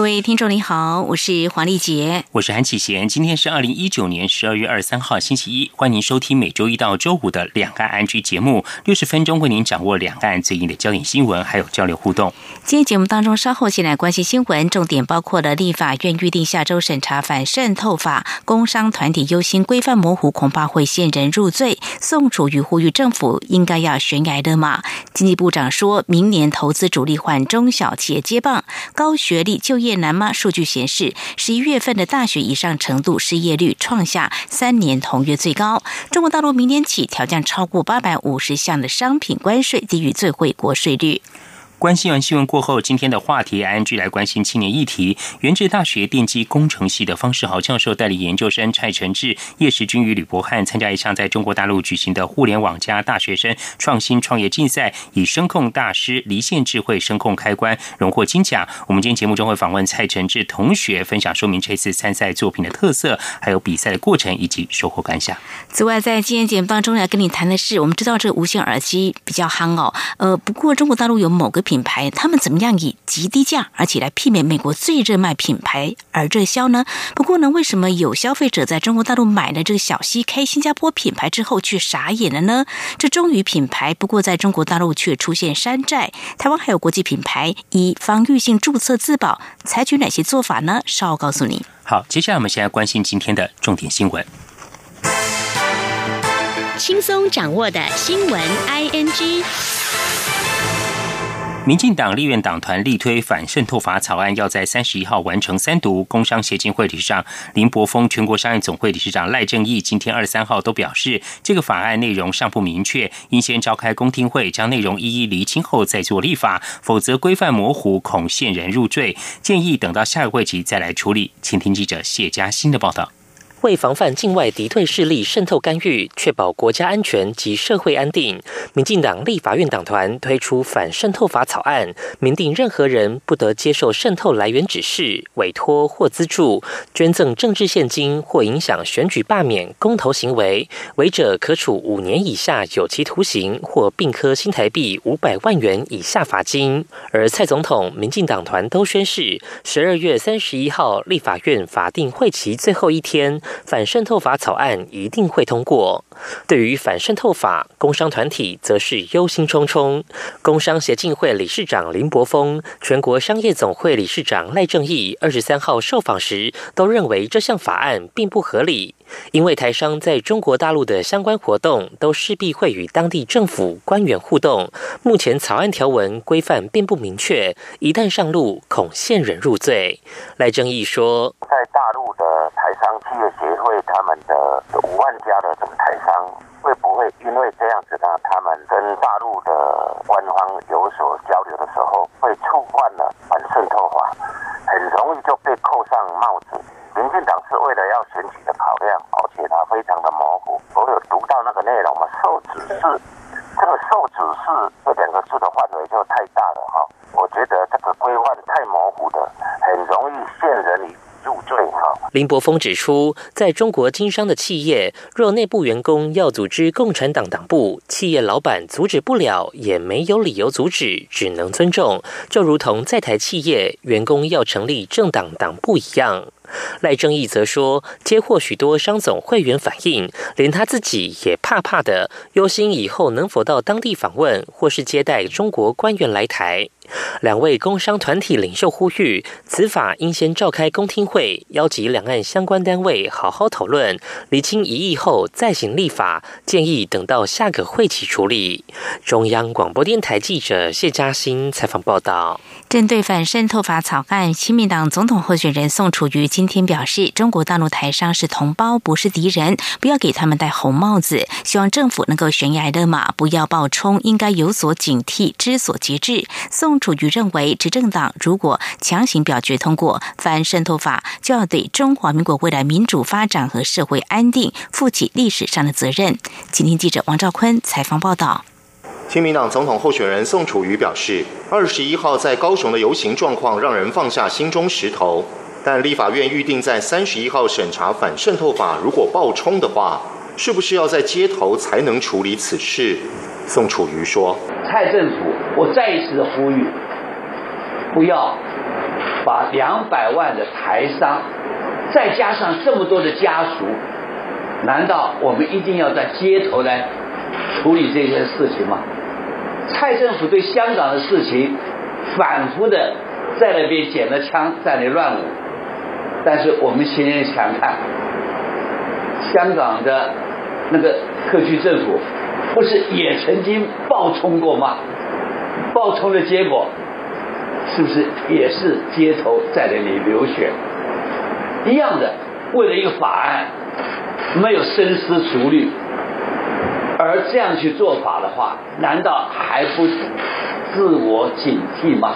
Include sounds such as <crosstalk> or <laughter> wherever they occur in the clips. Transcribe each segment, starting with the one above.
各位听众您好，我是黄丽杰，我是韩启贤。今天是二零一九年十二月二十三号星期一，欢迎您收听每周一到周五的两岸安居节目，六十分钟为您掌握两岸最近的焦点新闻，还有交流互动。今天节目当中，稍后先来关心新闻，重点包括了立法院预定下周审查反渗透法，工商团体忧心规范模糊，恐怕会陷人入罪。宋楚瑜呼吁政府应该要悬崖勒马。经济部长说明年投资主力换中小企业接棒，高学历就业难吗？数据显示，十一月份的大学以上程度失业率创下三年同月最高。中国大陆明年起调降超过八百五十项的商品关税，低于最惠国税率。关心完新闻过后，今天的话题，ING 来关心青年议题。原治大学电机工程系的方世豪教授带领研究生蔡承志、叶时军与吕博汉参加一项在中国大陆举行的互联网加大学生创新创业竞赛，以声控大师离线智慧声控开关荣获金奖。我们今天节目中会访问蔡承志同学，分享说明这次参赛作品的特色，还有比赛的过程以及收获感想。此外，在今天节目中要跟你谈的是，我们知道这无线耳机比较夯哦，呃，不过中国大陆有某个。品牌他们怎么样以极低价，而且来媲美美国最热卖品牌而热销呢？不过呢，为什么有消费者在中国大陆买了这个小 CK 新加坡品牌之后却傻眼了呢？这终于品牌，不过在中国大陆却出现山寨。台湾还有国际品牌以防御性注册自保，采取哪些做法呢？稍后告诉你。好，接下来我们先来关心今天的重点新闻，轻松掌握的新闻 ING。民进党立院党团力推反渗透法草案，要在三十一号完成三读。工商协进会理事长林柏峰、全国商业总会理事长赖正义今天二十三号都表示，这个法案内容尚不明确，应先召开公听会，将内容一一厘清后再做立法，否则规范模糊，恐陷人入罪。建议等到下个会期再来处理。请听记者谢嘉欣的报道。为防范境外敌对势力渗透干预，确保国家安全及社会安定，民进党立法院党团推出反渗透法草案，明定任何人不得接受渗透来源指示、委托或资助、捐赠政治现金或影响选举罢免、公投行为，违者可处五年以下有期徒刑或并科新台币五百万元以下罚金。而蔡总统、民进党团都宣誓，十二月三十一号立法院法定会期最后一天。反渗透法草案一定会通过。对于反渗透法，工商团体则是忧心忡忡。工商协进会理事长林柏峰、全国商业总会理事长赖正义二十三号受访时，都认为这项法案并不合理。因为台商在中国大陆的相关活动，都势必会与当地政府官员互动。目前草案条文规范并不明确，一旦上路，恐陷人入罪。赖正义说：“在大陆的台商企业协会，他们的五万家的这个台商，会不会因为这样子呢？他们跟大陆的官方有所交流的时候，会触犯了反渗透法，很容易就被扣上帽子。”民进党是为了要选举的考量，而且它非常的模糊。我有读到那个内容嘛，受指示，这个受指示这两个字的范围就太大了哈。我觉得这个规范太模糊的，很容易陷人于入罪哈。林柏峰指出，在中国经商的企业，若内部员工要组织共产党党部，企业老板阻止不了，也没有理由阻止，只能尊重，就如同在台企业员工要成立政党党部一样。赖正义则说，接获许多商总会员反映，连他自己也怕怕的，忧心以后能否到当地访问，或是接待中国官员来台。两位工商团体领袖呼吁，此法应先召开公听会，邀集两岸相关单位好好讨论，厘清疑义后再行立法。建议等到下个会期处理。中央广播电台记者谢嘉欣采访报道。针对反渗透法草案，亲民党总统候选人宋楚瑜今天表示，中国大陆台商是同胞，不是敌人，不要给他们戴红帽子。希望政府能够悬崖勒马，不要暴冲，应该有所警惕，知所节制。宋。楚瑜认为，执政党如果强行表决通过反渗透法，就要对中华民国未来民主发展和社会安定负起历史上的责任。今天记者王兆坤采访报道。亲民党总统候选人宋楚瑜表示，二十一号在高雄的游行状况让人放下心中石头，但立法院预定在三十一号审查反渗透法，如果爆冲的话，是不是要在街头才能处理此事？宋楚瑜说：“蔡政府，我再一次的呼吁，不要把两百万的台商，再加上这么多的家属，难道我们一定要在街头来处理这件事情吗？”蔡政府对香港的事情反复的在那边捡了枪，在那乱舞。但是我们现在想看，香港的那个特区政府不是也曾经暴冲过吗？暴冲的结果是不是也是街头在那里流血？一样的，为了一个法案没有深思熟虑。而这样去做法的话，难道还不自我警惕吗？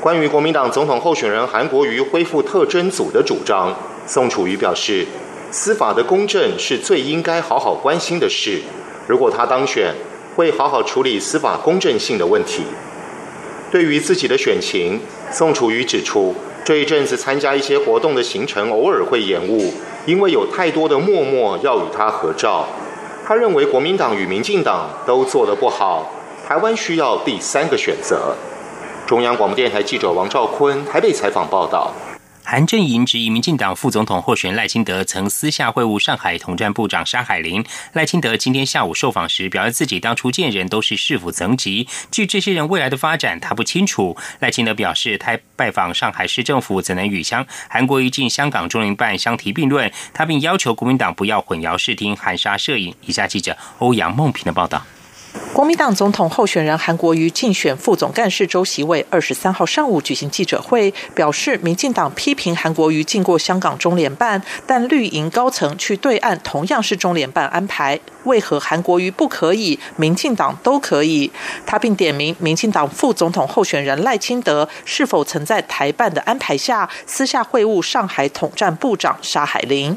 关于国民党总统候选人韩国瑜恢复特侦组的主张，宋楚瑜表示，司法的公正是最应该好好关心的事。如果他当选，会好好处理司法公正性的问题。对于自己的选情，宋楚瑜指出，这一阵子参加一些活动的行程偶尔会延误，因为有太多的默默要与他合照。他认为国民党与民进党都做得不好，台湾需要第三个选择。中央广播电台记者王兆坤台北采访报道。韩正营质疑民进党副总统候选人赖清德曾私下会晤上海统战部长沙海林。赖清德今天下午受访时表示，自己当初见人都是市府层级，据这些人未来的发展，他不清楚。赖清德表示，他拜访上海市政府怎能与香韩国瑜进香港中联办相提并论？他并要求国民党不要混淆视听、含沙射影。以下记者欧阳梦平的报道。国民党总统候选人韩国瑜竞选副总干事周席伟二十三号上午举行记者会，表示民进党批评韩国瑜进过香港中联办，但绿营高层去对岸同样是中联办安排，为何韩国瑜不可以，民进党都可以？他并点名民进党副总统候选人赖清德是否曾在台办的安排下私下会晤上海统战部长沙海林。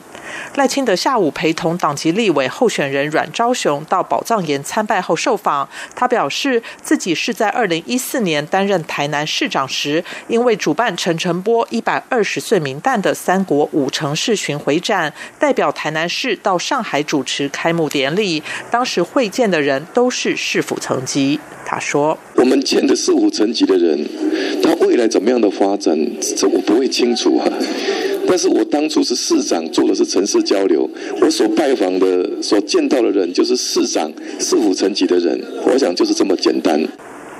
赖清德下午陪同党籍立委候选人阮昭雄到宝藏岩参拜后。受访，他表示自己是在二零一四年担任台南市长时，因为主办陈澄波一百二十岁名旦的三国五城市巡回展，代表台南市到上海主持开幕典礼。当时会见的人都是市府层级。他说：“我们见的市府层级的人，他未来怎么样的发展，这我不会清楚啊。<laughs> ”但是我当初是市长，做的是城市交流，我所拜访的、所见到的人，就是市长、市府层级的人，我想就是这么简单。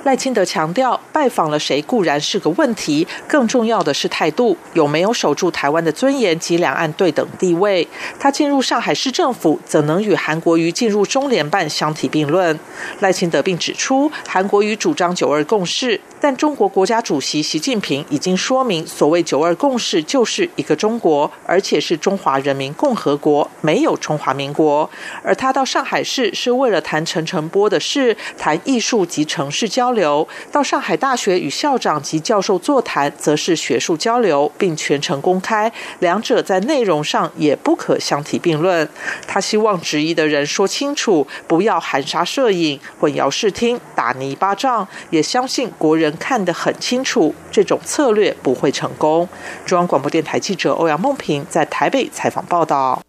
赖清德强调，拜访了谁固然是个问题，更重要的是态度，有没有守住台湾的尊严及两岸对等地位。他进入上海市政府，怎能与韩国瑜进入中联办相提并论？赖清德并指出，韩国瑜主张九二共识。但中国国家主席习近平已经说明，所谓“九二共识”就是一个中国，而且是中华人民共和国，没有中华民国。而他到上海市是为了谈陈诚波的事，谈艺术及城市交流；到上海大学与校长及教授座谈，则是学术交流，并全程公开，两者在内容上也不可相提并论。他希望质疑的人说清楚，不要含沙射影、混淆视听、打泥巴仗，也相信国人。看得很清楚，这种策略不会成功。中央广播电台记者欧阳梦平在台北采访报道。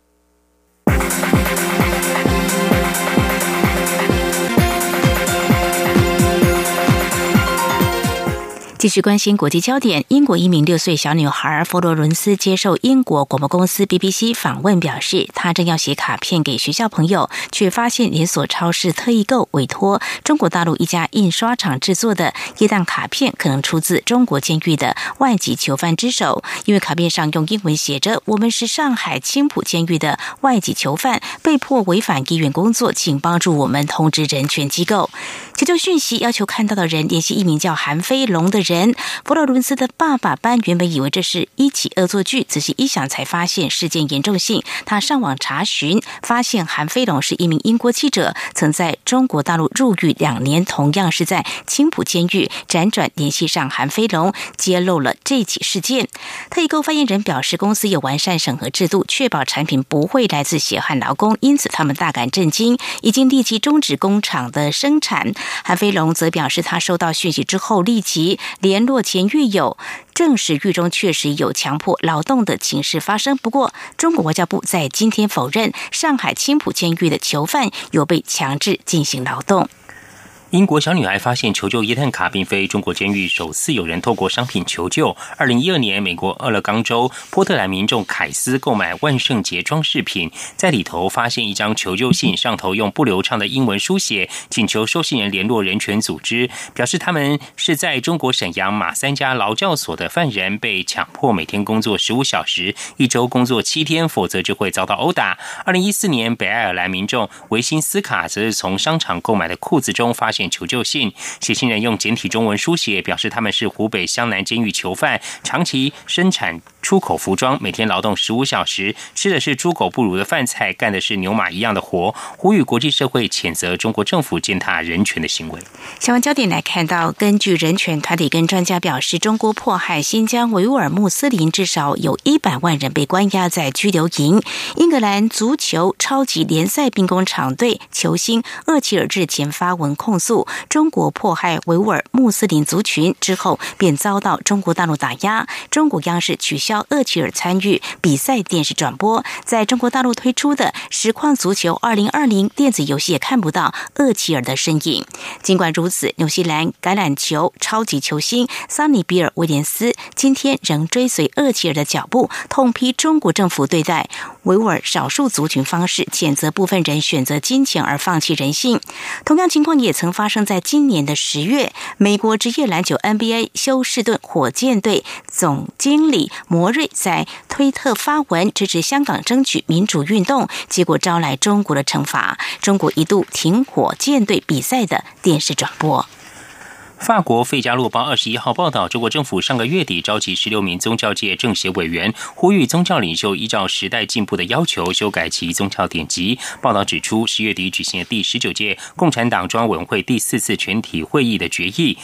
继续关心国际焦点，英国一名六岁小女孩佛罗伦斯接受英国广播公司 BBC 访问，表示她正要写卡片给学校朋友，却发现连锁超市特意购委托中国大陆一家印刷厂制作的液氮卡片，可能出自中国监狱的外籍囚犯之手。因为卡片上用英文写着“我们是上海青浦监狱的外籍囚犯，被迫违反医院工作，请帮助我们通知人权机构。求救讯息要求看到的人联系一名叫韩飞龙的人。佛罗伦斯的爸爸班原本以为这是一起恶作剧，仔细一想才发现事件严重性。他上网查询，发现韩飞龙是一名英国记者，曾在中国大陆入狱两年，同样是在青浦监狱辗转联系上韩飞龙，揭露了这起事件。特异购发言人表示，公司有完善审核制度，确保产品不会来自血汗劳工，因此他们大感震惊，已经立即终止工厂的生产。韩飞龙则表示，他收到讯息之后立即联络前狱友，证实狱中确实有强迫劳动的情事发生。不过，中国外交部在今天否认上海青浦监狱的囚犯有被强制进行劳动。英国小女孩发现求救耶诞卡并非中国监狱首次有人透过商品求救。二零一二年，美国俄勒冈州波特兰民众凯斯购买万圣节装饰品，在里头发现一张求救信，上头用不流畅的英文书写，请求收信人联络人权组织，表示他们是在中国沈阳马三家劳教所的犯人，被强迫每天工作十五小时，一周工作七天，否则就会遭到殴打。二零一四年，北爱尔兰民众维辛斯卡则是从商场购买的裤子中发现。求救信，写信人用简体中文书写，表示他们是湖北湘南监狱囚犯，长期生产出口服装，每天劳动十五小时，吃的是猪狗不如的饭菜，干的是牛马一样的活，呼吁国际社会谴责中国政府践踏人权的行为。新闻焦点来看到，根据人权团体跟专家表示，中国迫害新疆维吾尔穆斯林，至少有一百万人被关押在拘留营。英格兰足球超级联赛兵工厂队球星厄齐尔日前发文控诉。中国迫害维吾尔穆斯林族群之后，便遭到中国大陆打压。中国央视取消厄齐尔参与比赛电视转播，在中国大陆推出的实况足球二零二零电子游戏也看不到厄齐尔的身影。尽管如此，纽西兰橄榄球超级球星桑尼比尔威廉斯今天仍追随厄齐尔的脚步，痛批中国政府对待维吾尔少数族群方式，谴责部分人选择金钱而放弃人性。同样情况也曾发。生在今年的十月，美国职业篮球 NBA 休斯顿火箭队总经理摩瑞在推特发文支持香港争取民主运动，结果招来中国的惩罚，中国一度停火箭队比赛的电视转播。法国《费加洛报》二十一号报道，中国政府上个月底召集十六名宗教界政协委员，呼吁宗教领袖依照时代进步的要求修改其宗教典籍。报道指出，十月底举行的第十九届共产党中央委员会第四次全体会议的决议，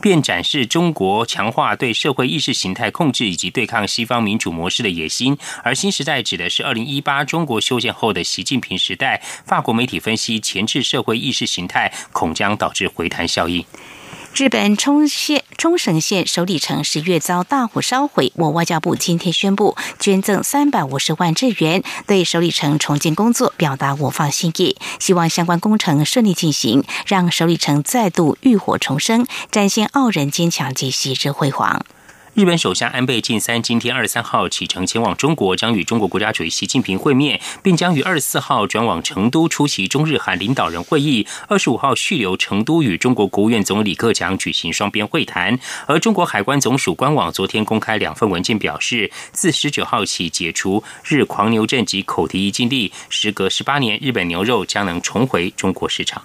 便展示中国强化对社会意识形态控制以及对抗西方民主模式的野心。而新时代指的是二零一八中国修建后的习近平时代。法国媒体分析，前置社会意识形态恐将导致回弹效应。日本冲县冲绳县首里城十月遭大火烧毁，我外交部今天宣布捐赠三百五十万日元，对首里城重建工作表达我方心意，希望相关工程顺利进行，让首里城再度浴火重生，展现傲人坚强及昔日辉煌。日本首相安倍晋三今天二十三号启程前往中国，将与中国国家主席习近平会面，并将于二十四号转往成都出席中日韩领导人会议。二十五号续留成都与中国国务院总理李克强举行双边会谈。而中国海关总署官网昨天公开两份文件，表示自十九号起解除日狂牛症及口蹄疫禁令，时隔十八年，日本牛肉将能重回中国市场。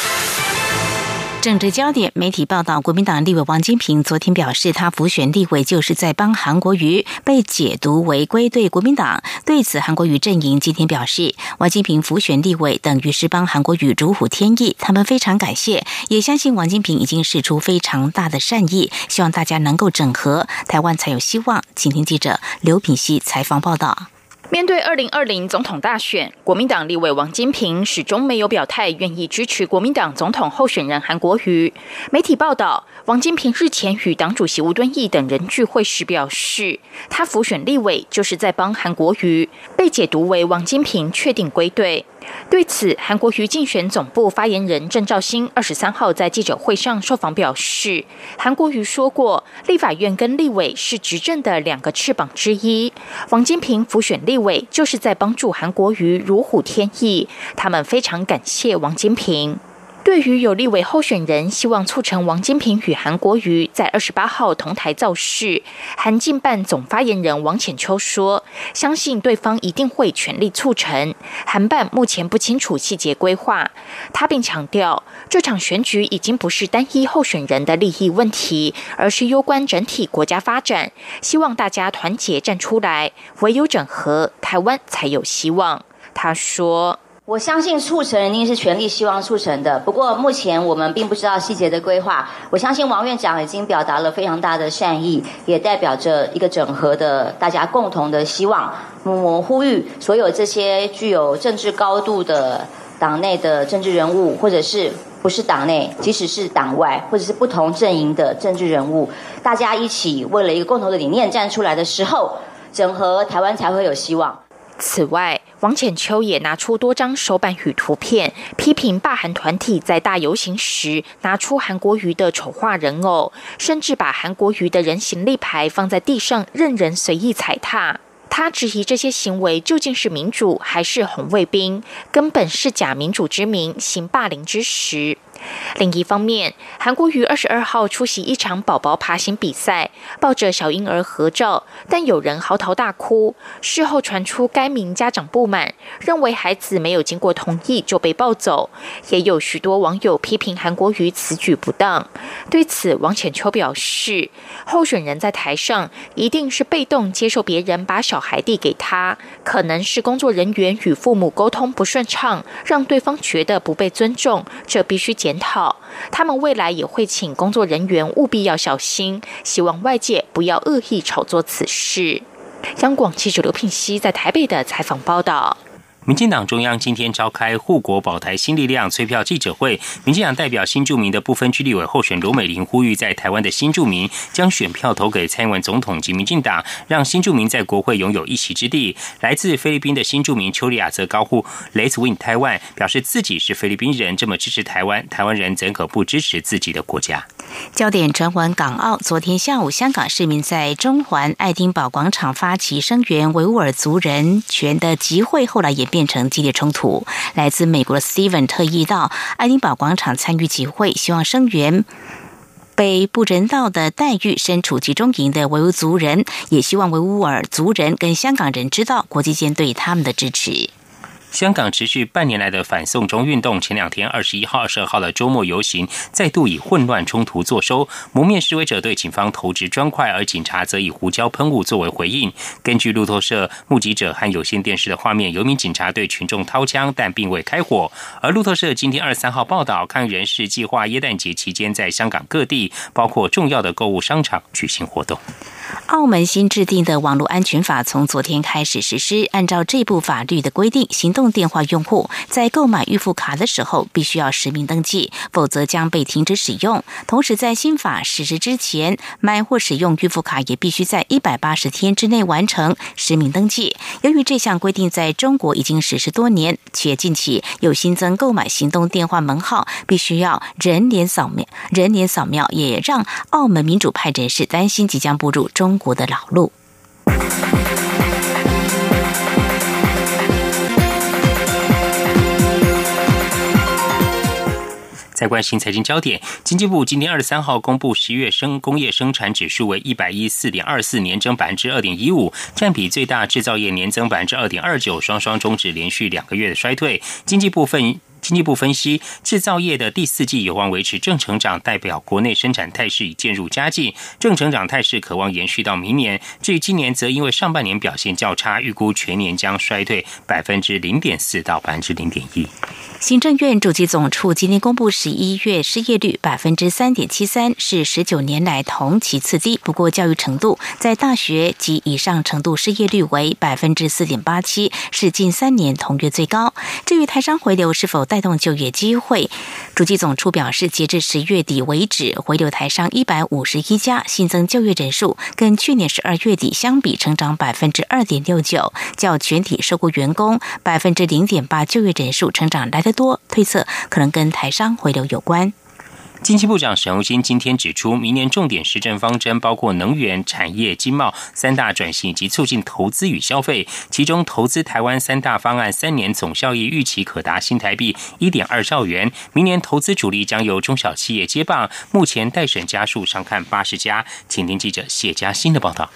政治焦点，媒体报道，国民党立委王金平昨天表示，他浮选立委就是在帮韩国瑜，被解读为归队国民党。对此，韩国瑜阵营今天表示，王金平浮选立委等于是帮韩国瑜如虎添翼，他们非常感谢，也相信王金平已经使出非常大的善意，希望大家能够整合，台湾才有希望。请听记者刘品熙采访报道。面对二零二零总统大选，国民党立委王金平始终没有表态愿意支持国民党总统候选人韩国瑜。媒体报道，王金平日前与党主席吴敦义等人聚会时表示，他辅选立委就是在帮韩国瑜，被解读为王金平确定归队。对此，韩国瑜竞选总部发言人郑兆兴二十三号在记者会上受访表示，韩国瑜说过，立法院跟立委是执政的两个翅膀之一，王金平辅选立委就是在帮助韩国瑜如虎添翼，他们非常感谢王金平。对于有立委候选人希望促成王金平与韩国瑜在二十八号同台造势，韩进办总发言人王浅秋说：“相信对方一定会全力促成。韩办目前不清楚细节规划。”他并强调，这场选举已经不是单一候选人的利益问题，而是攸关整体国家发展。希望大家团结站出来，唯有整合，台湾才有希望。他说。我相信促成一定是全力希望促成的，不过目前我们并不知道细节的规划。我相信王院长已经表达了非常大的善意，也代表着一个整合的大家共同的希望。我呼吁所有这些具有政治高度的党内的政治人物，或者是不是党内，即使是党外，或者是不同阵营的政治人物，大家一起为了一个共同的理念站出来的时候，整合台湾才会有希望。此外，王浅秋也拿出多张手板与图片，批评罢韩团体在大游行时拿出韩国瑜的丑化人偶，甚至把韩国瑜的人形立牌放在地上，任人随意踩踏。他质疑这些行为究竟是民主还是红卫兵，根本是假民主之名，行霸凌之实。另一方面，韩国瑜二十二号出席一场宝宝爬行比赛，抱着小婴儿合照，但有人嚎啕大哭。事后传出该名家长不满，认为孩子没有经过同意就被抱走。也有许多网友批评韩国瑜此举不当。对此，王浅秋表示，候选人在台上一定是被动接受别人把小孩递给他，可能是工作人员与父母沟通不顺畅，让对方觉得不被尊重，这必须检。检讨，他们未来也会请工作人员务必要小心，希望外界不要恶意炒作此事。央广记者刘聘熙在台北的采访报道。民进党中央今天召开护国保台新力量催票记者会，民进党代表新住民的部分区立委候选罗美玲呼吁，在台湾的新住民将选票投给蔡英文总统及民进党，让新住民在国会拥有一席之地。来自菲律宾的新住民丘利亚则高呼 “Let's win Taiwan”，表示自己是菲律宾人，这么支持台湾，台湾人怎可不支持自己的国家？焦点转往港澳，昨天下午，香港市民在中环爱丁堡广场发起声援维吾尔族人权的集会，后来也。变成激烈冲突。来自美国的 Steven 特意到爱丁堡广场参与集会，希望声援被不人道的待遇、身处集中营的维吾族人，也希望维吾尔族人跟香港人知道国际间对他们的支持。香港持续半年来的反送中运动，前两天二十一号、二十二号的周末游行再度以混乱冲突作收，蒙面示威者对警方投掷砖块，而警察则以胡椒喷雾作为回应。根据路透社目击者和有线电视的画面，有名警察对群众掏枪，但并未开火。而路透社今天二十三号报道，抗议人士计划耶诞节期间在香港各地，包括重要的购物商场举行活动。澳门新制定的网络安全法从昨天开始实施。按照这部法律的规定，行动动电话用户在购买预付卡的时候必须要实名登记，否则将被停止使用。同时，在新法实施之前，买或使用预付卡也必须在一百八十天之内完成实名登记。由于这项规定在中国已经实施多年，且近期有新增购买行动电话门号必须要人脸扫描，人脸扫描也让澳门民主派人士担心即将步入。中国的老路。再关心财经焦点，经济部今天二十三号公布十月生工业生产指数为一百一四点二四，年增百分之二点一五，占比最大制造业年增百分之二点二九，双双终止连续两个月的衰退。经济部分。经济部分析，制造业的第四季有望维持正成长，代表国内生产态势已渐入佳境，正成长态势渴望延续到明年。至于今年，则因为上半年表现较差，预估全年将衰退百分之零点四到百分之零点一。行政院主计总处今天公布十一月失业率百分之三点七三，是十九年来同期次低。不过，教育程度在大学及以上程度失业率为百分之四点八七，是近三年同月最高。至于台商回流是否带动就业机会，主机总处表示，截至十月底为止，回流台商一百五十一家，新增就业人数跟去年十二月底相比，成长百分之二点六九，较全体受雇员工百分之零点八就业人数成长来得。多推测可能跟台商回流有关。经济部长沈荣金今天指出，明年重点施政方针包括能源、产业、经贸三大转型以及促进投资与消费。其中，投资台湾三大方案三年总效益预期可达新台币一点二兆元。明年投资主力将由中小企业接棒。目前待审家数上看八十家。请听记者谢嘉欣的报道。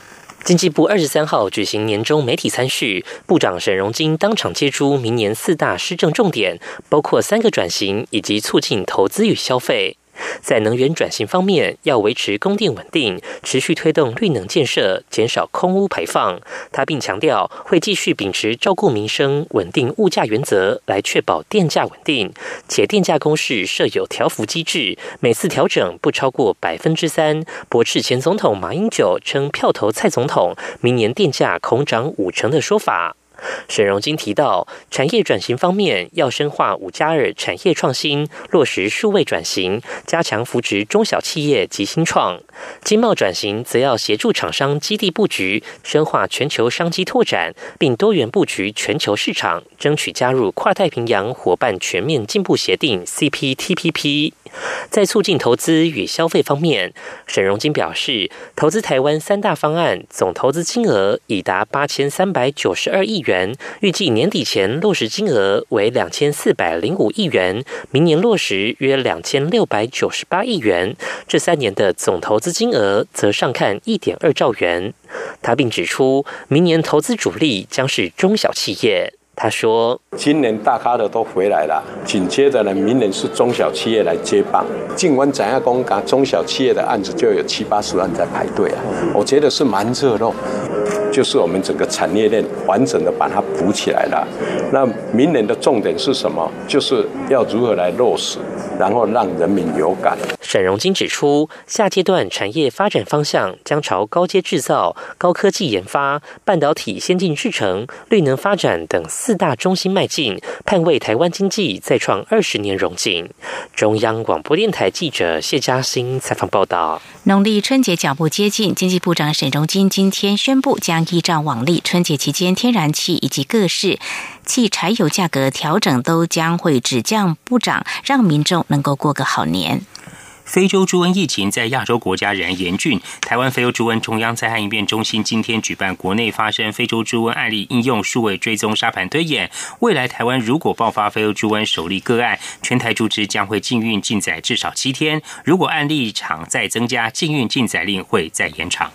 经济部二十三号举行年终媒体参叙，部长沈荣金当场接出明年四大施政重点，包括三个转型以及促进投资与消费。在能源转型方面，要维持供电稳定，持续推动绿能建设，减少空污排放。他并强调，会继续秉持照顾民生、稳定物价原则，来确保电价稳定。且电价公式设有调幅机制，每次调整不超过百分之三。驳斥前总统马英九称票投蔡总统，明年电价恐涨五成的说法。沈荣金提到，产业转型方面要深化五加二产业创新，落实数位转型，加强扶植中小企业及新创；经贸转型则要协助厂商基地布局，深化全球商机拓展，并多元布局全球市场，争取加入跨太平洋伙伴全面进步协定 （CPTPP）。在促进投资与消费方面，沈荣金表示，投资台湾三大方案总投资金额已达八千三百九十二亿元，预计年底前落实金额为两千四百零五亿元，明年落实约两千六百九十八亿元。这三年的总投资金额则上看一点二兆元。他并指出，明年投资主力将是中小企业。他说：“今年大咖的都回来了，紧接着呢，明年是中小企业来接棒。尽管展亚公港中小企业的案子就有七八十万在排队啊，我觉得是蛮热络。就是我们整个产业链完整的把它补起来了。那明年的重点是什么？就是要如何来落实，然后让人民有感。”沈荣金指出，下阶段产业发展方向将朝高阶制造、高科技研发、半导体先进制程、绿能发展等四大中心迈进，盼为台湾经济再创二十年荣景。中央广播电台记者谢嘉欣采访报道。农历春节脚步接近，经济部长沈荣金今天宣布，将依照往例，春节期间天然气以及各式汽柴油价格调整都将会只降不涨，让民众能够过个好年。非洲猪瘟疫情在亚洲国家仍然严峻。台湾非洲猪瘟中央灾害应变中心今天举办国内发生非洲猪瘟案例应用数位追踪沙盘推演。未来台湾如果爆发非洲猪瘟首例个案，全台猪只将会禁运禁载至少七天。如果案例场再增加，禁运禁载令会再延长。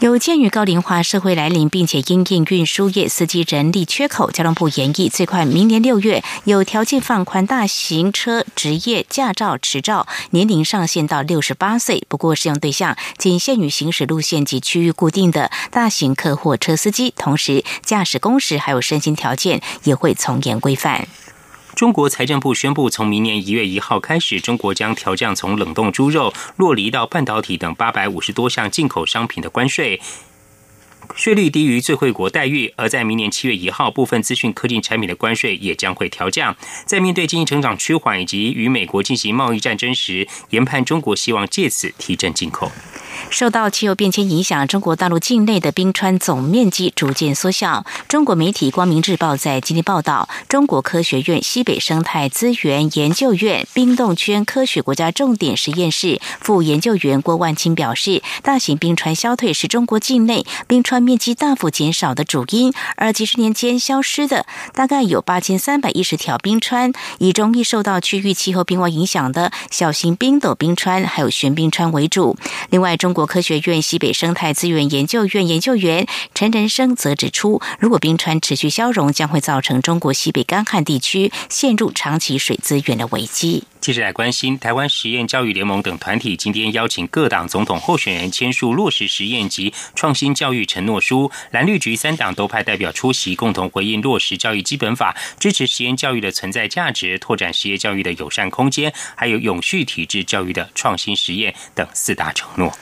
有鉴于高龄化社会来临，并且因应运输业司机人力缺口，交通部研议最快明年六月有条件放宽大型车职业驾照持照年龄上限到六十八岁，不过适用对象仅限于行驶路线及区域固定的大型客货车司机，同时驾驶工时还有身心条件也会从严规范。中国财政部宣布，从明年一月一号开始，中国将调降从冷冻猪肉、洛梨到半导体等八百五十多项进口商品的关税，税率低于最惠国待遇。而在明年七月一号，部分资讯科技产品的关税也将会调降。在面对经济成长趋缓以及与美国进行贸易战争时，研判中国希望借此提振进口。受到气候变迁影响，中国大陆境内的冰川总面积逐渐缩小。中国媒体《光明日报》在今天报道，中国科学院西北生态资源研究院冰冻圈科学国家重点实验室副研究员郭万清表示，大型冰川消退是中国境内冰川面积大幅减少的主因。而几十年间消失的，大概有八千三百一十条冰川，以容易受到区域气候变化影响的小型冰斗冰川还有悬冰川为主。另外，中国科学院西北生态资源研究院研究员陈仁生则指出，如果冰川持续消融，将会造成中国西北干旱地区陷入长期水资源的危机。接着来关心，台湾实验教育联盟等团体今天邀请各党总统候选人签署落实实验及创新教育承诺书。蓝绿局三党都派代表出席，共同回应落实教育基本法，支持实验教育的存在价值，拓展实验教育的友善空间，还有永续体制教育的创新实验等四大承诺。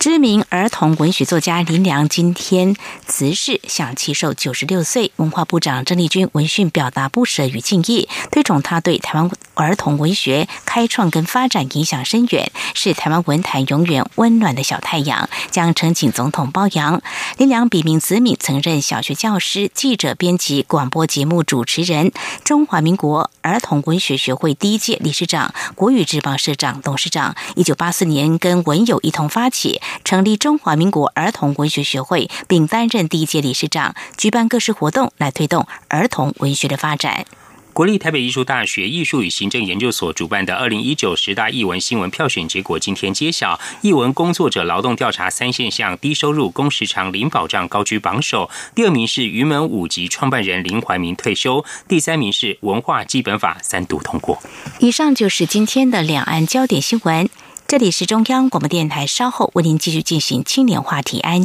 知名儿童文学作家林良今天辞世，享其寿九十六岁。文化部长郑丽君闻讯表达不舍与敬意，推崇他对台湾儿童文学开创跟发展影响深远，是台湾文坛永远温暖的小太阳，将呈请总统褒扬。林良笔名子敏，曾任小学教师、记者、编辑、广播节目主持人，中华民国儿童文学学会第一届理事长，国语日报社长、董事长。一九八四年跟文友一同发起。成立中华民国儿童文学学会，并担任第一届理事长，举办各式活动来推动儿童文学的发展。国立台北艺术大学艺术与行政研究所主办的二零一九十大艺文新闻票选结果今天揭晓，艺文工作者劳动调查三现象，低收入、工时长、零保障高居榜首。第二名是云门舞集创办人林怀民退休，第三名是文化基本法三读通过。以上就是今天的两岸焦点新闻。这里是中央广播电台，稍后为您继续进行青年话题。安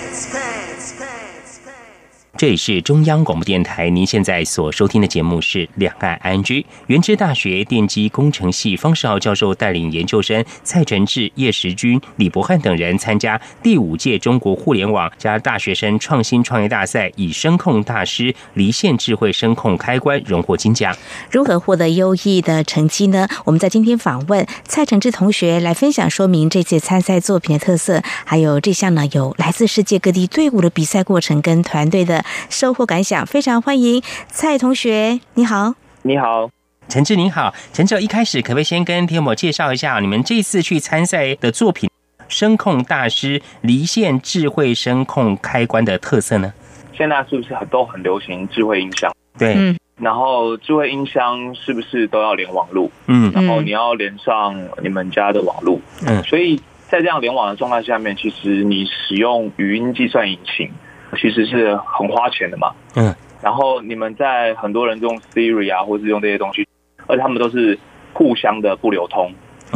这里是中央广播电台，您现在所收听的节目是《两岸安居》。原知大学电机工程系方世豪教授带领研究生蔡承志、叶时军、李博汉等人参加第五届中国互联网加大学生创新创业大赛，以声控大师离线智慧声控开关荣获金奖。如何获得优异的成绩呢？我们在今天访问蔡承志同学来分享说明这届参赛作品的特色，还有这项呢有来自世界各地队伍的比赛过程跟团队的。收获感想，非常欢迎蔡同学，你好，你好，陈志您好，陈志，一开始可不可以先跟听友介绍一下你们这次去参赛的作品——声控大师离线智慧声控开关的特色呢？现在是不是很都很流行智慧音箱？对，嗯，然后智慧音箱是不是都要连网路？嗯，然后你要连上你们家的网路，嗯，所以在这样联网的状态下面，其实你使用语音计算引擎。其实是很花钱的嘛，嗯，然后你们在很多人用 Siri 啊，或是用这些东西，而且他们都是互相的不流通，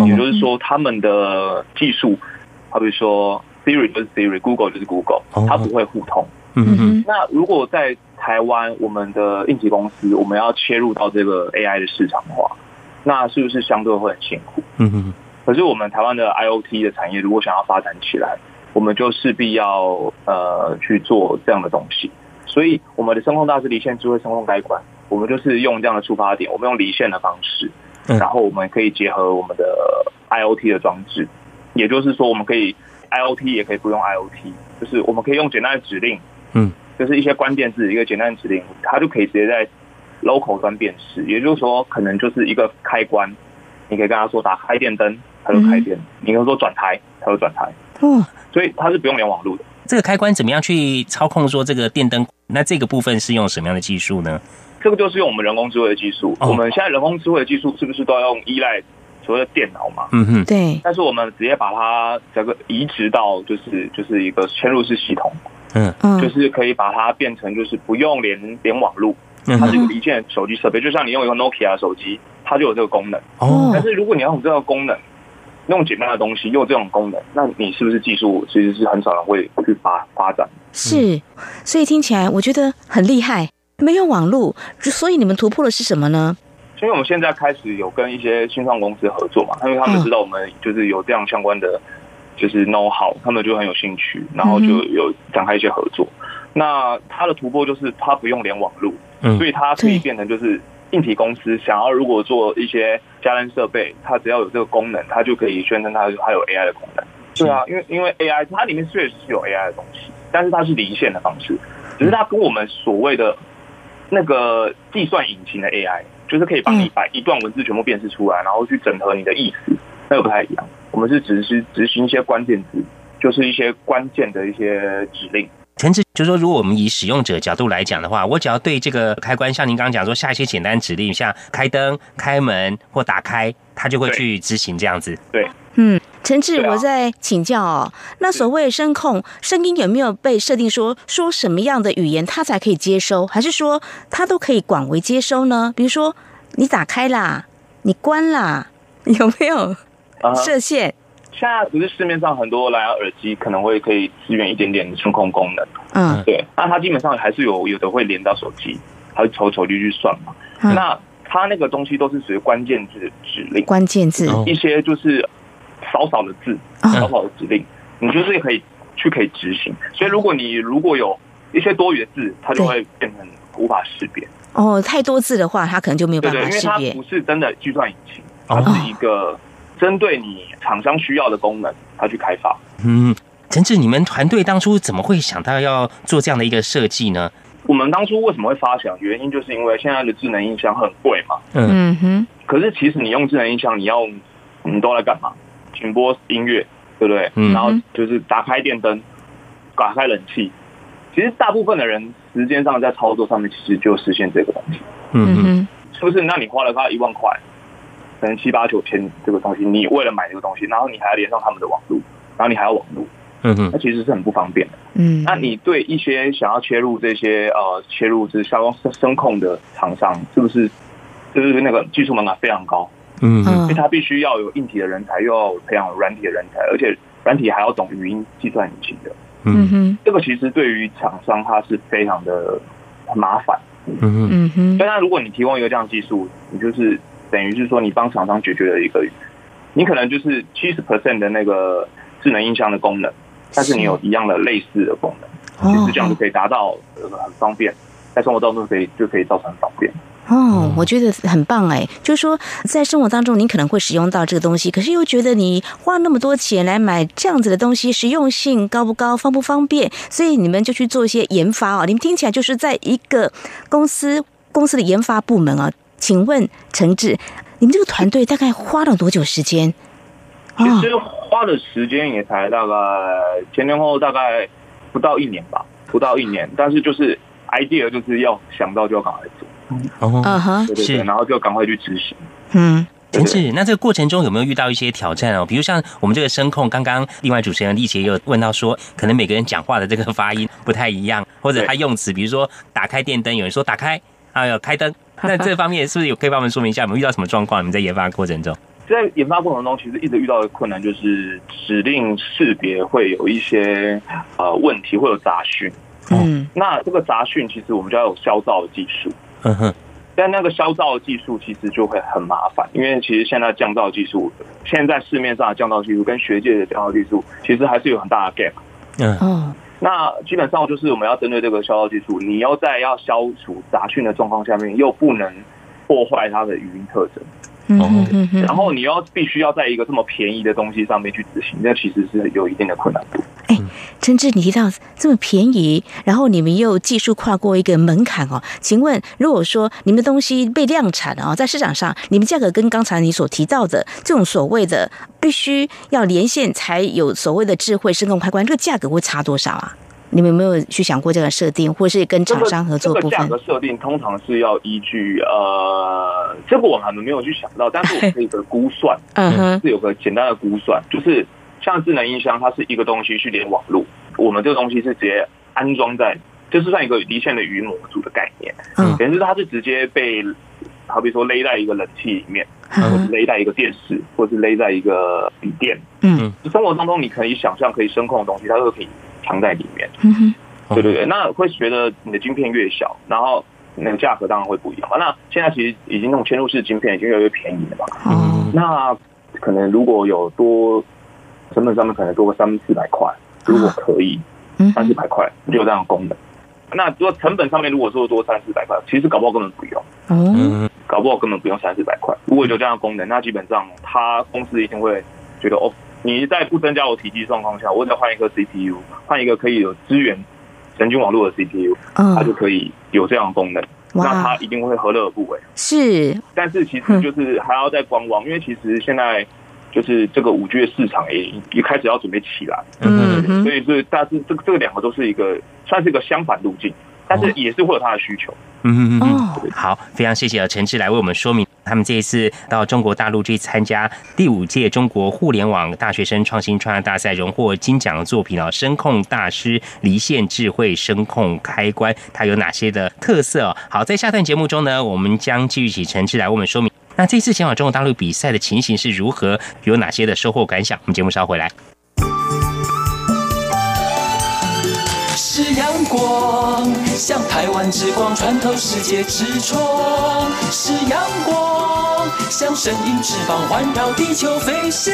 也就是说他们的技术，好比说 Siri 就是 Siri，Google 就是 Google，它不会互通。嗯哼，那如果在台湾，我们的应急公司，我们要切入到这个 AI 的市场的话，那是不是相对会很辛苦？嗯哼，可是我们台湾的 IOT 的产业，如果想要发展起来，我们就势必要呃去做这样的东西，所以我们的声控大师离线智慧声控开关，我们就是用这样的出发点，我们用离线的方式，然后我们可以结合我们的 IOT 的装置，也就是说我们可以 IOT 也可以不用 IOT，就是我们可以用简单的指令，嗯，就是一些关键字一个简单的指令，它就可以直接在 local 端辨识。也就是说，可能就是一个开关，你可以跟他说打开电灯，它就开电；你跟他说转台，它就转台。哦，所以它是不用连网络的。这个开关怎么样去操控？说这个电灯，那这个部分是用什么样的技术呢？这个就是用我们人工智慧的技术。我们现在人工智慧的技术是不是都要用依赖所谓的电脑嘛？嗯哼，对。但是我们直接把它整个移植到就是就是一个嵌入式系统，嗯嗯，就是可以把它变成就是不用连连网络，它是一个离线手机设备，就像你用一个 Nokia 手机，它就有这个功能。哦，但是如果你要用这个功能。用简单的东西，用这种功能，那你是不是技术其实是很少人会去发发展？是，所以听起来我觉得很厉害。没有网络，所以你们突破的是什么呢？因为我们现在开始有跟一些新创公司合作嘛，因为他们知道我们就是有这样相关的，就是 know how，他们就很有兴趣，然后就有展开一些合作。那它的突破就是它不用连网络，所以它可以变成就是。硬体公司想要如果做一些家电设备，它只要有这个功能，它就可以宣称它它有 AI 的功能。对啊，因为因为 AI 它里面确实是有 AI 的东西，但是它是离线的方式，只是它跟我们所谓的那个计算引擎的 AI，就是可以帮你把一段文字全部辨识出来，然后去整合你的意思，那个不太一样。我们是只是执行一些关键字，就是一些关键的一些指令。陈志就是说，如果我们以使用者角度来讲的话，我只要对这个开关，像您刚刚讲说下一些简单指令，像开灯、开门或打开，它就会去执行这样子。对，嗯，陈志，我在请教哦，那所谓声控声音有没有被设定说说什么样的语言它才可以接收，还是说它都可以广为接收呢？比如说你打开啦，你关啦，<laughs> 有没有设限？现在不是市面上很多蓝牙耳机可能会可以支援一点点的声控功能，嗯，对，那它基本上还是有有的会连到手机，它会抽手机去算嘛。那它那个东西都是属于关键字指令，关键字。一些就是少少的字，少少的指令，你就是可以去可以执行。所以如果你如果有一些多余的字，它就会变成无法识别。哦，太多字的话，它可能就没有办法识别，因为它不是真的计算引擎，它是一个。针对你厂商需要的功能，他去开发。嗯，陈志，你们团队当初怎么会想到要做这样的一个设计呢？我们当初为什么会发想？原因就是因为现在的智能音箱很贵嘛。嗯哼。可是其实你用智能音箱，你要你都在干嘛？请播音乐，对不对？嗯。然后就是打开电灯，打开冷气。其实大部分的人时间上在操作上面，其实就实现这个东西。嗯哼。是不是？那你花了他一万块。可能七八九千这个东西，你为了买这个东西，然后你还要连上他们的网络，然后你还要网络，嗯哼，那其实是很不方便的。嗯，那你对一些想要切入这些呃切入这相关声控的厂商，是不是就是那个技术门槛非常高？嗯，因为他必须要有硬体的人才，又要培养软体的人才，而且软体还要懂语音计算引擎的。嗯哼，这个其实对于厂商它是非常的麻烦。嗯哼，嗯哼，但如果你提供一个这样技术，你就是。等于是说，你帮厂商解决了一个，你可能就是七十 percent 的那个智能音箱的功能，但是你有一样的类似的功能，其实这样就可以达到很方便，在生活当中可以就可以造成方便。哦，我觉得很棒哎，就是说在生活当中你可能会使用到这个东西，可是又觉得你花那么多钱来买这样子的东西，实用性高不高，方不方便？所以你们就去做一些研发哦。你们听起来就是在一个公司公司的研发部门啊。请问陈志，你们这个团队大概花了多久时间？其实花的时间也才大概前前后后大概不到一年吧，不到一年。但是就是 idea 就是要想到就要赶快做，哦，嗯哼，是，然后就赶快去执行。嗯，陈志，那这个过程中有没有遇到一些挑战哦？比如像我们这个声控，刚刚另外主持人丽姐有问到说，可能每个人讲话的这个发音不太一样，或者他用词，比如说打开电灯，有人说打开，还有开灯。<laughs> 那这方面是不是有可以帮我们说明一下？我们遇到什么状况？你们在研发过程中，在研发过程中，其实一直遇到的困难就是指令识别会有一些呃问题，会有杂讯。嗯，那这个杂讯其实我们就要有消噪的技术。嗯哼，但那个消噪的技术其实就会很麻烦，因为其实现在降噪技术，现在市面上的降噪技术跟学界的降噪技术，其实还是有很大的 gap。嗯哦。那基本上就是我们要针对这个消耗技术，你要在要消除杂讯的状况下面，又不能破坏它的语音特征，嗯然后你要必须要在一个这么便宜的东西上面去执行，那其实是有一定的困难度。哎，陈志，你提到这么便宜，然后你们又技术跨过一个门槛哦，请问，如果说你们的东西被量产哦，在市场上，你们价格跟刚才你所提到的这种所谓的必须要连线才有所谓的智慧声控开关，这个价格会差多少啊？你们有没有去想过这个设定，或是跟厂商合作部分？价格设定通常是要依据呃，这个我还没有去想到，但是我是一个估算，<laughs> 嗯哼，是有个简单的估算，就是像智能音箱，它是一个东西去连网络，我们这个东西是直接安装在，就是算一个离线的云模组的概念，嗯，等于是它是直接被，好比说勒在一个冷气里面，或者勒在一个电视，或是勒在一个笔电，嗯，生活当中你可以想象可以声控的东西，它都可以。藏在里面，嗯对对对，那会觉得你的晶片越小，然后那个价格当然会不一样嘛。那现在其实已经那种嵌入式晶片已经越来越便宜了嘛。嗯，那可能如果有多成本上面可能多个三四百块，如果可以，三四百块就有这样的功能。那如果成本上面如果说多三四百块，其实搞不好根本不用。嗯，搞不好根本不用三四百块。如果有这样的功能，那基本上他公司一定会觉得哦。你在不增加我体积状况下，我再换一颗 CPU，换一个可以有支援神经网络的 CPU，它就可以有这样的功能。那它一定会何乐而不为？是，但是其实就是还要再观望，因为其实现在就是这个五 G 的市场也也开始要准备起来。嗯，所以是，但是这个这个两个都是一个算是一个相反路径，但是也是会有它的需求。嗯嗯嗯，好，非常谢谢陈志来为我们说明。他们这一次到中国大陆去参加第五届中国互联网大学生创新创业大赛，荣获金奖的作品哦，声控大师离线智慧声控开关，它有哪些的特色哦？好，在下段节目中呢，我们将继续请陈志来为我们说明。那这次前往中国大陆比赛的情形是如何？有哪些的收获感想？我们节目稍后回来。像台湾之光穿透世界之窗；是阳光，像神鹰翅膀环绕地球飞翔。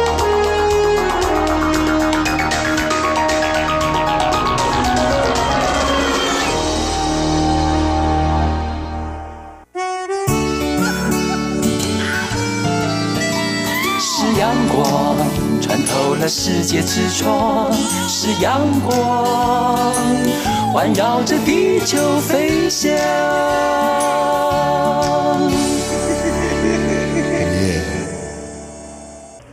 了世界之窗，是阳光环绕着地球飞翔。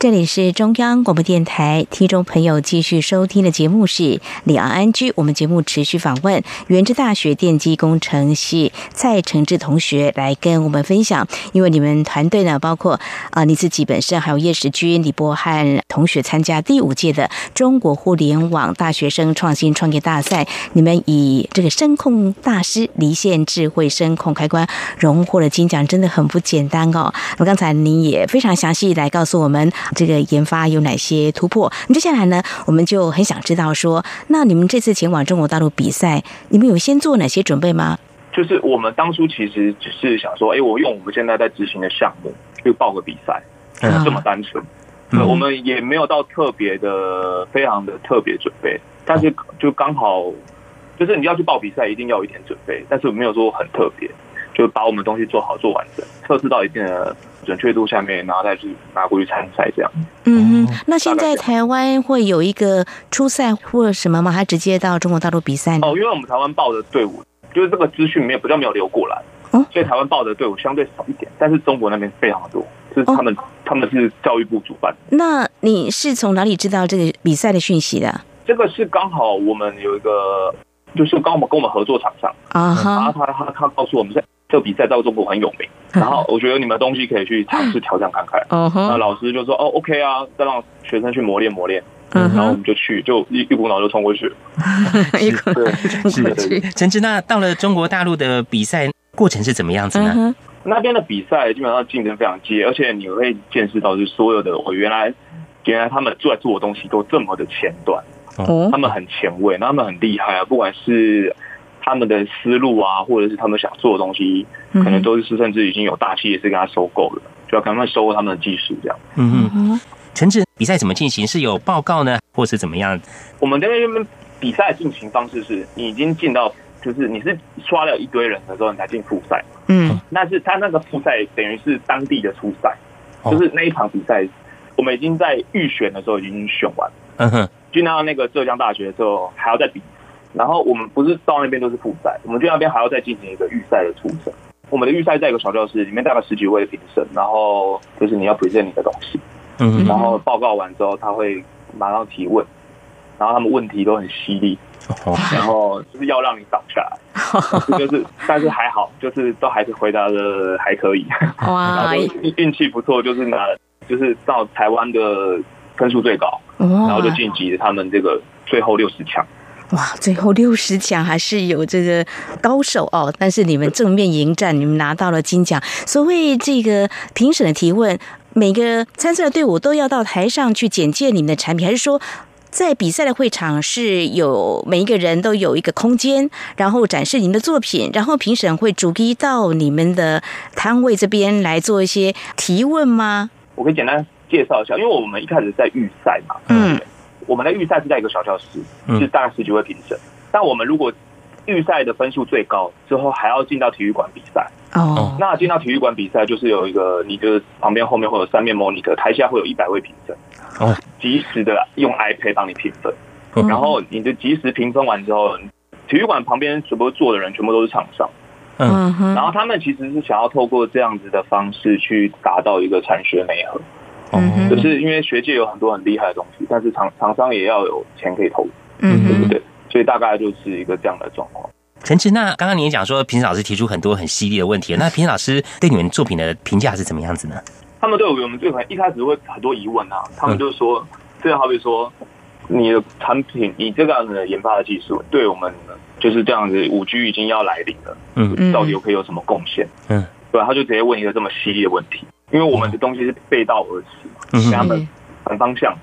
这里是中央广播电台，听众朋友继续收听的节目是《李昂安居》。我们节目持续访问原治大学电机工程系蔡承志同学来跟我们分享。因为你们团队呢，包括啊你自己本身，还有叶时军、李波汉同学参加第五届的中国互联网大学生创新创业大赛，你们以这个声控大师离线智慧声控开关荣获了金奖，真的很不简单哦。那刚才您也非常详细来告诉我们。这个研发有哪些突破？那接下来呢，我们就很想知道说，那你们这次前往中国大陆比赛，你们有先做哪些准备吗？就是我们当初其实只是想说，哎，我用我们现在在执行的项目去报个比赛，这么单纯。我们也没有到特别的、非常的特别准备，但是就刚好，就是你要去报比赛，一定要有一点准备，但是没有说很特别，就把我们东西做好、做完整，测试到一定的。准确度下面，然后再去拿过去参赛，这样。嗯嗯。那现在台湾会有一个初赛或者什么吗？还直接到中国大陆比赛？哦，因为我们台湾报的队伍，就是这个资讯没有比较没有流过来，所以台湾报的队伍相对少一点，但是中国那边非常的多，就是他们他们是教育部主办。那你是从哪里知道这个比赛的讯息的？这个是刚好我们有一个，就是刚我们跟我们合作厂商啊，然后他他他告诉我们在这个比赛在中国很有名，<laughs> 然后我觉得你们东西可以去尝试挑战看看。<laughs> 那老师就说哦，OK 啊，再让学生去磨练磨练。嗯，然后我们就去，就一一股脑就冲过去，<laughs> 一股脑冲过去。陈志，那到了中国大陆的比赛过程是怎么样子呢？那边的比赛基本上竞争非常激烈，而且你会见识到，就是所有的我原来原来他们做做的东西都这么的前端，哦，他们很前卫，他们很厉害啊，不管是他们的思路啊，或者是他们想做的东西，可能都是甚至已经有大企业是跟他收购了，就要赶快收购他们的技术这样。嗯嗯。陈志，比赛怎么进行？是有报告呢，或是怎么样？我们这边比赛进行方式是，你已经进到，就是你是刷了一堆人的时候，你才进复赛。嗯，那是他那个复赛等于是当地的初赛，就是那一场比赛，我们已经在预选的时候已经选完。嗯哼，进到那个浙江大学的时候还要再比，然后我们不是到那边都是复赛，我们去那边还要再进行一个预赛的初审。我们的预赛在一个小教室里面，大概十几位评审，然后就是你要 present 你的东西。嗯，然后报告完之后，他会马上提问，然后他们问题都很犀利，然后就是要让你倒下来，就是但是还好，就是都还是回答的还可以，哇，运运气不错，就是拿就是到台湾的分数最高，然后就晋级他们这个最后六十强。哇，最后六十强还是有这个高手哦，但是你们正面迎战，你们拿到了金奖。所谓这个评审的提问。每个参赛的队伍都要到台上去简介你们的产品，还是说在比赛的会场是有每一个人都有一个空间，然后展示你们的作品，然后评审会逐一到你们的摊位这边来做一些提问吗？我可以简单介绍一下，因为我们一开始在预赛嘛，嗯，我们的预赛是在一个小教室，是大概十几位评审，但我们如果预赛的分数最高之后，还要进到体育馆比赛。哦，那进到体育馆比赛，就是有一个，你就是旁边后面会有三面模拟的，台下会有一百位评审，哦，及时的用 iPad 帮你评分，然后你就及时评分完之后，体育馆旁边全部坐的人全部都是厂商，嗯，然后他们其实是想要透过这样子的方式去达到一个产学美合，哦，就是因为学界有很多很厉害的东西，但是厂厂商也要有钱可以投，嗯，对不对？所以大概就是一个这样的状况。陈志，那刚刚你也讲说，评审老师提出很多很犀利的问题，那 <laughs> 评审老师对你们作品的评价是怎么样子呢？他们对我们这款一开始会很多疑问啊，他们就说，这好比说，你的产品，你这个样子的研发的技术，对我们就是这样子，五 G 已经要来临了，嗯，到底可以有什么贡献？嗯，对，他就直接问一个这么犀利的问题，因为我们的东西是背道而驰，嗯，他们反方向，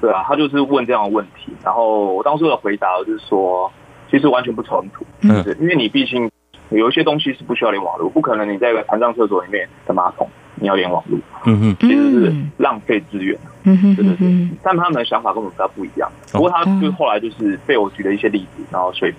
对啊，他就是问这样的问题，然后我当初的回答就是说。其实完全不冲突，嗯，因为你毕竟有一些东西是不需要连网络，不可能你在一个残障厕所里面的马桶你要连网络，嗯哼，其实是浪费资源，嗯哼，对对对。但他们的想法跟我们比较不一样，不过他就后来就是被我举了一些例子，然后所以，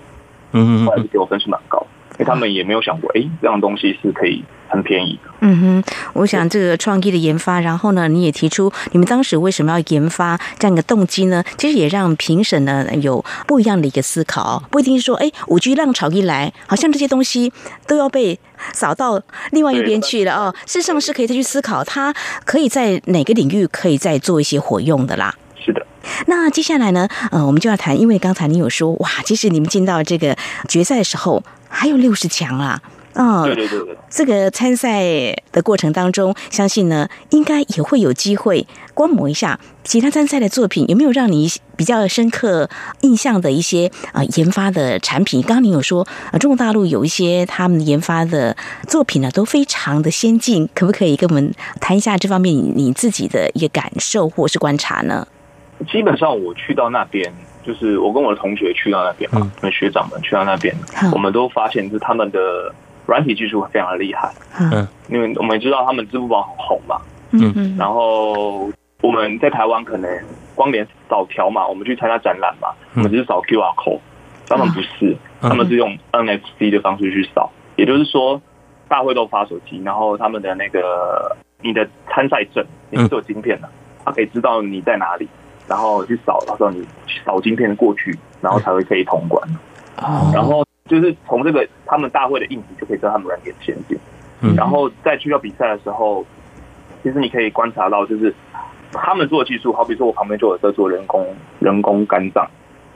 嗯哼，后来就给我分数蛮高。因为他们也没有想过，哎，这样东西是可以很便宜的。嗯哼，我想这个创意的研发，然后呢，你也提出你们当时为什么要研发这样一个动机呢？其实也让评审呢有不一样的一个思考，不一定是说，哎，五 G 浪潮一来，好像这些东西都要被扫到另外一边去了哦。事实上是可以再去思考，它可以在哪个领域可以再做一些活用的啦。是的。那接下来呢，呃，我们就要谈，因为刚才你有说，哇，其实你们进到这个决赛的时候。还有六十强啊！哦，对对对对，这个参赛的过程当中，相信呢，应该也会有机会观摩一下其他参赛的作品，有没有让你比较深刻印象的一些啊研发的产品？刚刚您有说啊，中国大陆有一些他们研发的作品呢，都非常的先进，可不可以跟我们谈一下这方面你自己的一个感受或是观察呢？基本上我去到那边。就是我跟我的同学去到那边嘛，跟学长们去到那边，我们都发现是他们的软体技术非常的厉害。嗯，因为我们知道他们支付宝很红嘛。嗯。然后我们在台湾可能光连扫条码，我们去参加展览嘛，我们只是扫 QR code，他们不是，他们是用 NFC 的方式去扫。也就是说，大会都发手机，然后他们的那个你的参赛证你是有晶片的，他可以知道你在哪里。然后去扫，到时候你扫晶片过去，然后才会可以通关。哦。然后就是从这个他们大会的硬体就可以知道他们软件先进。嗯，然后在去到比赛的时候，其实你可以观察到，就是他们做的技术，好比说我旁边就有在做人工人工肝脏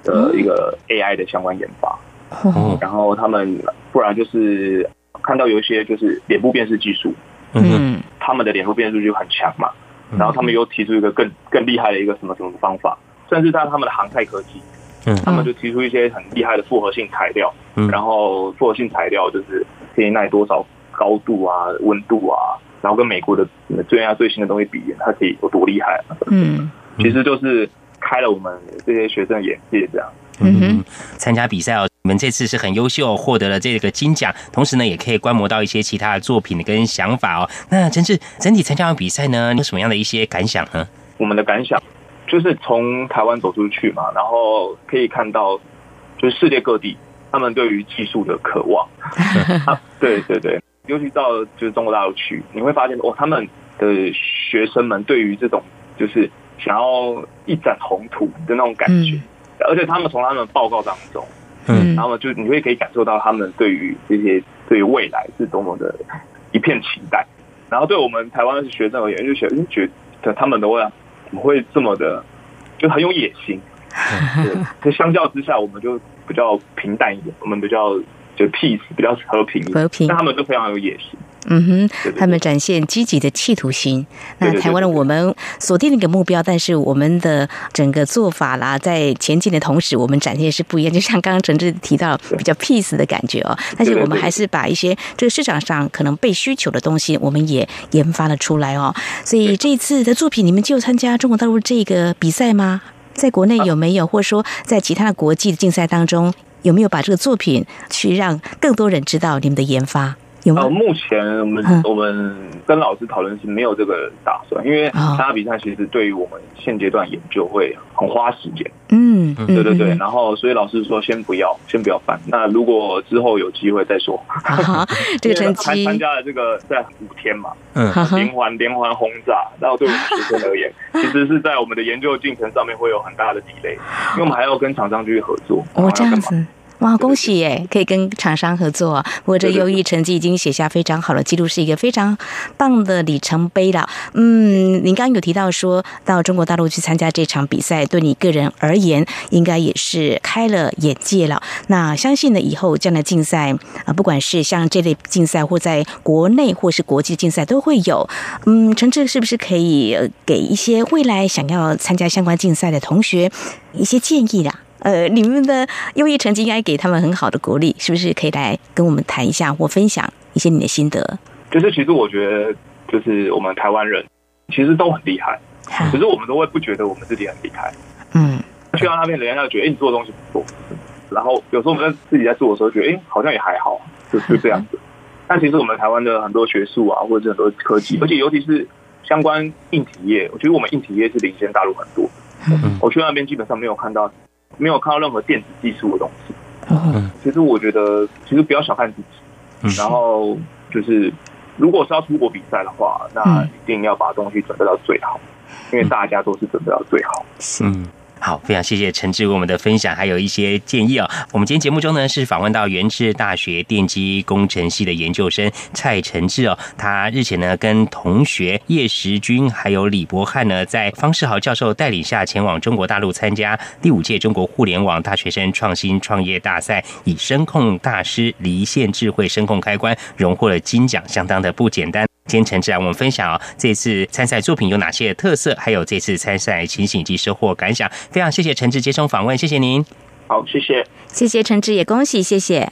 的一个 AI 的相关研发。哦，然后他们不然就是看到有一些就是脸部辨识技术，嗯，他们的脸部辨识就很强嘛。然后他们又提出一个更更厉害的一个什么什么方法，甚至在他们的航太科技，嗯，他们就提出一些很厉害的复合性材料，嗯，然后复合性材料就是可以耐多少高度啊、温度啊，然后跟美国的最压最新的东西比，它可以有多厉害？嗯，其实就是开了我们这些学生的眼界，这样。嗯哼，参加比赛哦，你们这次是很优秀，获得了这个金奖，同时呢，也可以观摩到一些其他的作品跟想法哦。那真是整体参加完比赛呢，有什么样的一些感想呢？我们的感想就是从台湾走出去嘛，然后可以看到，就是世界各地他们对于技术的渴望。<laughs> 对对对，尤其到就是中国大陆去，你会发现哦，他们的学生们对于这种就是想要一展宏图的那种感觉。而且他们从他们报告当中，嗯，然后就你会可以感受到他们对于这些对于未来是多么的一片期待。然后对我们台湾的学生而言，就觉得觉得他们的会怎么会这么的就很有野心。对，<laughs> 相较之下，我们就比较平淡一点，我们比较就 peace，比较和平，和平。但他们都非常有野心。嗯哼，他们展现积极的企图心。那台湾的我们锁定了一个目标，但是我们的整个做法啦，在前进的同时，我们展现是不一样。就像刚刚陈志提到比较 peace 的感觉哦，<laughs> 但是我们还是把一些这个市场上可能被需求的东西，我们也研发了出来哦。所以这一次的作品，你们就参加中国大陆这个比赛吗？在国内有没有，或者说在其他的国际的竞赛当中，有没有把这个作品去让更多人知道你们的研发？呃，目前我们我们跟老师讨论是没有这个打算，因为参加比赛其实对于我们现阶段研究会很花时间。嗯，对对对，然后所以老师说先不要，先不要办。那如果之后有机会再说。<laughs> 这个成绩参加了这个在五天嘛，嗯，连环连环轰炸，那对我们学生而言，<laughs> 其实是在我们的研究进程上面会有很大的 delay，因为我们还要跟厂商继续合作。哦，这样子。哇，恭喜耶！可以跟厂商合作，不过这优异成绩已经写下非常好的记录，是一个非常棒的里程碑了。嗯，您刚刚有提到说到中国大陆去参加这场比赛，对你个人而言，应该也是开了眼界了。那相信呢，以后这样的竞赛啊，不管是像这类竞赛，或在国内或是国际竞赛，都会有。嗯，陈志是不是可以给一些未来想要参加相关竞赛的同学一些建议啦？呃，你们的优异成绩应该给他们很好的鼓励，是不是可以来跟我们谈一下，或分享一些你的心得？就是其实我觉得，就是我们台湾人其实都很厉害，只是我们都会不觉得我们自己很厉害。嗯，去到那边，人家就觉得，哎，你做的东西不错。然后有时候我们在自己在做的时候，觉得，哎，好像也还好，就就这样子。但其实我们台湾的很多学术啊，或者很多科技，而且尤其是相关硬体业，我觉得我们硬体业是领先大陆很多。我去那边基本上没有看到。没有看到任何电子技术的东西。嗯，其实我觉得，其实不要小看自己。然后就是，如果是要出国比赛的话，那一定要把东西准备到最好，因为大家都是准备到最好。嗯。好，非常谢谢陈志为我们的分享，还有一些建议哦。我们今天节目中呢是访问到元智大学电机工程系的研究生蔡陈志哦，他日前呢跟同学叶时军还有李博翰呢，在方世豪教授带领下前往中国大陆参加第五届中国互联网大学生创新创业大赛，以声控大师离线智慧声控开关荣获了金奖，相当的不简单。今天陈志来我们分享哦，这次参赛作品有哪些特色，还有这次参赛情形以及收获感想。非常谢谢陈志接受访问，谢谢您。好，谢谢，谢谢陈志，也恭喜，谢谢。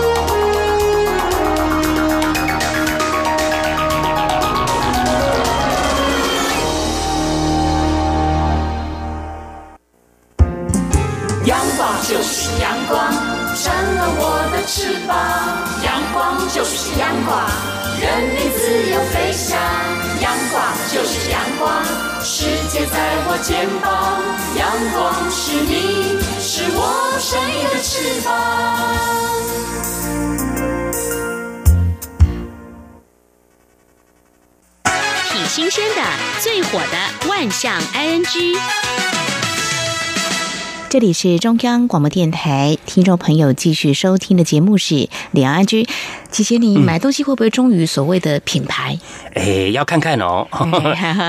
就是阳光，扇了我的翅膀。阳光就是阳光，任你自由飞翔。阳光就是阳光，世界在我肩膀。阳光是你，是我生命的翅膀。挺新鲜的，最火的万象 ING。这里是中央广播电台，听众朋友继续收听的节目是两岸居。其实你买东西会不会忠于所谓的品牌？哎，要看看哦。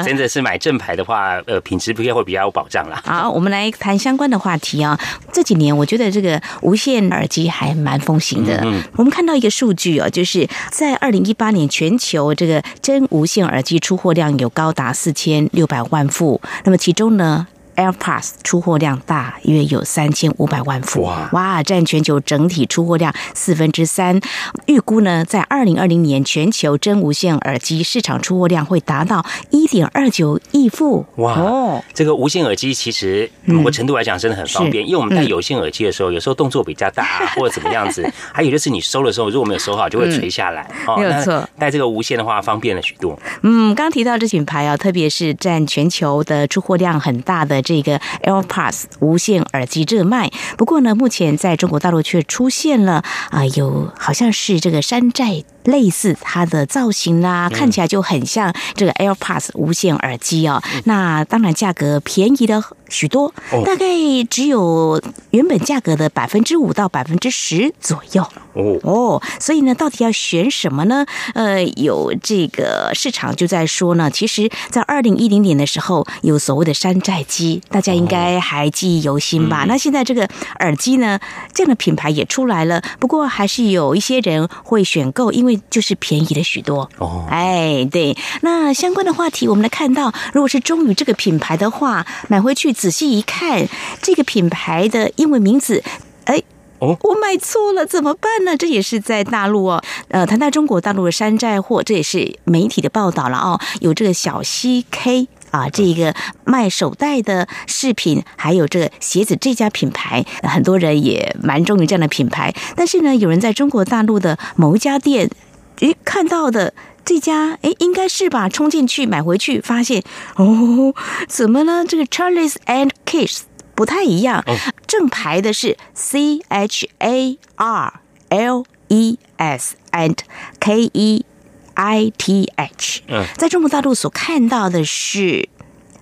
真的是买正牌的话，呃，品质不会比较有保障啦。<laughs> 好，我们来谈相关的话题啊。这几年我觉得这个无线耳机还蛮风行的。嗯，我们看到一个数据哦，就是在二零一八年全球这个真无线耳机出货量有高达四千六百万副，那么其中呢？AirPods 出货量大约有三千五百万副，哇，占全球整体出货量四分之三。预估呢，在二零二零年，全球真无线耳机市场出货量会达到一点二九亿副。哇，哦，这个无线耳机其实某个程度来讲真的很方便，因为我们戴有线耳机的时候，有时候动作比较大 <laughs> 或者怎么样子，还有就是你收的时候如果没有收好，就会垂下来。没有错，戴这个无线的话方便了许多。嗯，刚提到这品牌啊，特别是占全球的出货量很大的。这个 AirPods 无线耳机热卖，不过呢，目前在中国大陆却出现了啊，有好像是这个山寨。类似它的造型啦，看起来就很像这个 AirPods 无线耳机哦。那当然价格便宜了许多，大概只有原本价格的百分之五到百分之十左右。哦哦，所以呢，到底要选什么呢？呃，有这个市场就在说呢，其实，在二零一零年的时候，有所谓的山寨机，大家应该还记忆犹新吧？那现在这个耳机呢，这样的品牌也出来了，不过还是有一些人会选购，因为。就是便宜了许多。哦，哎，对，那相关的话题，我们来看到，如果是忠于这个品牌的话，买回去仔细一看，这个品牌的英文名字，哎，哦，我买错了，怎么办呢？这也是在大陆哦，呃，谈到中国大陆的山寨货，这也是媒体的报道了哦，有这个小 CK 啊，这个卖手袋的饰品，还有这个鞋子这家品牌，很多人也蛮忠于这样的品牌，但是呢，有人在中国大陆的某一家店。诶，看到的这家，诶，应该是吧？冲进去买回去，发现哦，怎么呢？这个 Charles and Kiss 不太一样，正牌的是 C H A R L E S and K E I T H。嗯，在中国大陆所看到的是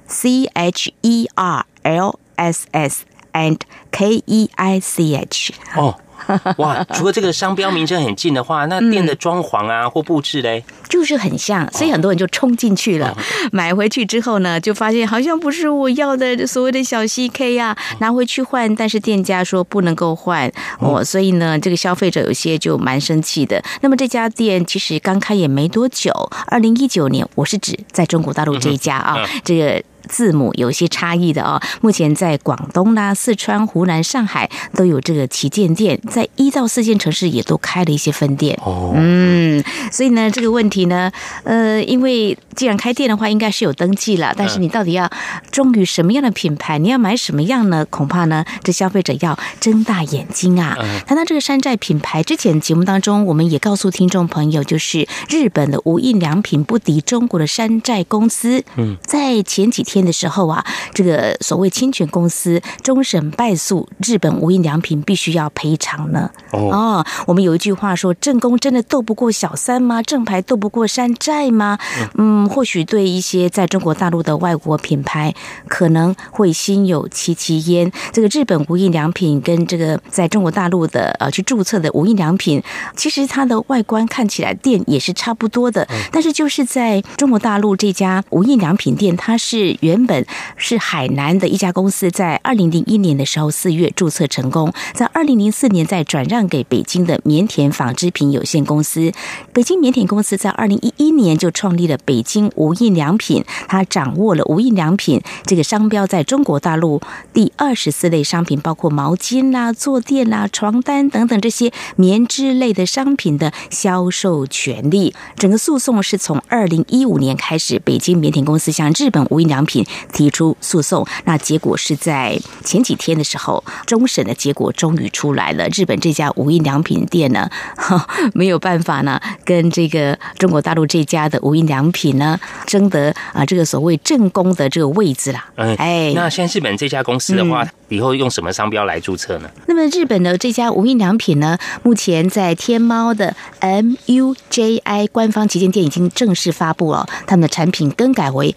C H E R L S S and K E I C H。哦。<laughs> 哇，除了这个商标名称很近的话，那店的装潢啊或布置嘞，就是很像，所以很多人就冲进去了。买回去之后呢，就发现好像不是我要的所谓的小 CK 呀，拿回去换，但是店家说不能够换。哦，所以呢，这个消费者有些就蛮生气的。那么这家店其实刚开业没多久，二零一九年，我是指在中国大陆这一家啊，这个。字母有些差异的哦。目前在广东啦、四川、湖南、上海都有这个旗舰店，在一到四线城市也都开了一些分店。哦，嗯，所以呢，这个问题呢，呃，因为既然开店的话，应该是有登记了，但是你到底要忠于什么样的品牌？你要买什么样呢？恐怕呢，这消费者要睁大眼睛啊！谈到这个山寨品牌，之前节目当中我们也告诉听众朋友，就是日本的无印良品不敌中国的山寨公司。嗯，在前几天。的时候啊，这个所谓侵权公司终审败诉，日本无印良品必须要赔偿呢。哦，我们有一句话说：“正宫真的斗不过小三吗？正牌斗不过山寨吗？”嗯，或许对一些在中国大陆的外国品牌，可能会心有戚戚焉。这个日本无印良品跟这个在中国大陆的呃去注册的无印良品，其实它的外观看起来店也是差不多的，但是就是在中国大陆这家无印良品店，它是原原本是海南的一家公司，在二零零一年的时候四月注册成功，在二零零四年再转让给北京的棉田纺织品有限公司。北京棉田公司在二零一一年就创立了北京无印良品，它掌握了无印良品这个商标在中国大陆第二十四类商品，包括毛巾啦、坐垫啦、床单等等这些棉织类的商品的销售权利。整个诉讼是从二零一五年开始，北京棉田公司向日本无印良品品提出诉讼。那结果是在前几天的时候，终审的结果终于出来了。日本这家无印良品店呢，没有办法呢，跟这个中国大陆这家的无印良品呢争得啊这个所谓正宫的这个位置啦。嗯哎，那现在日本这家公司的话，以后用什么商标来注册呢？那么日本的这家无印良品呢，目前在天猫的 MUJI 官方旗舰店已经正式发布了，他们的产品更改为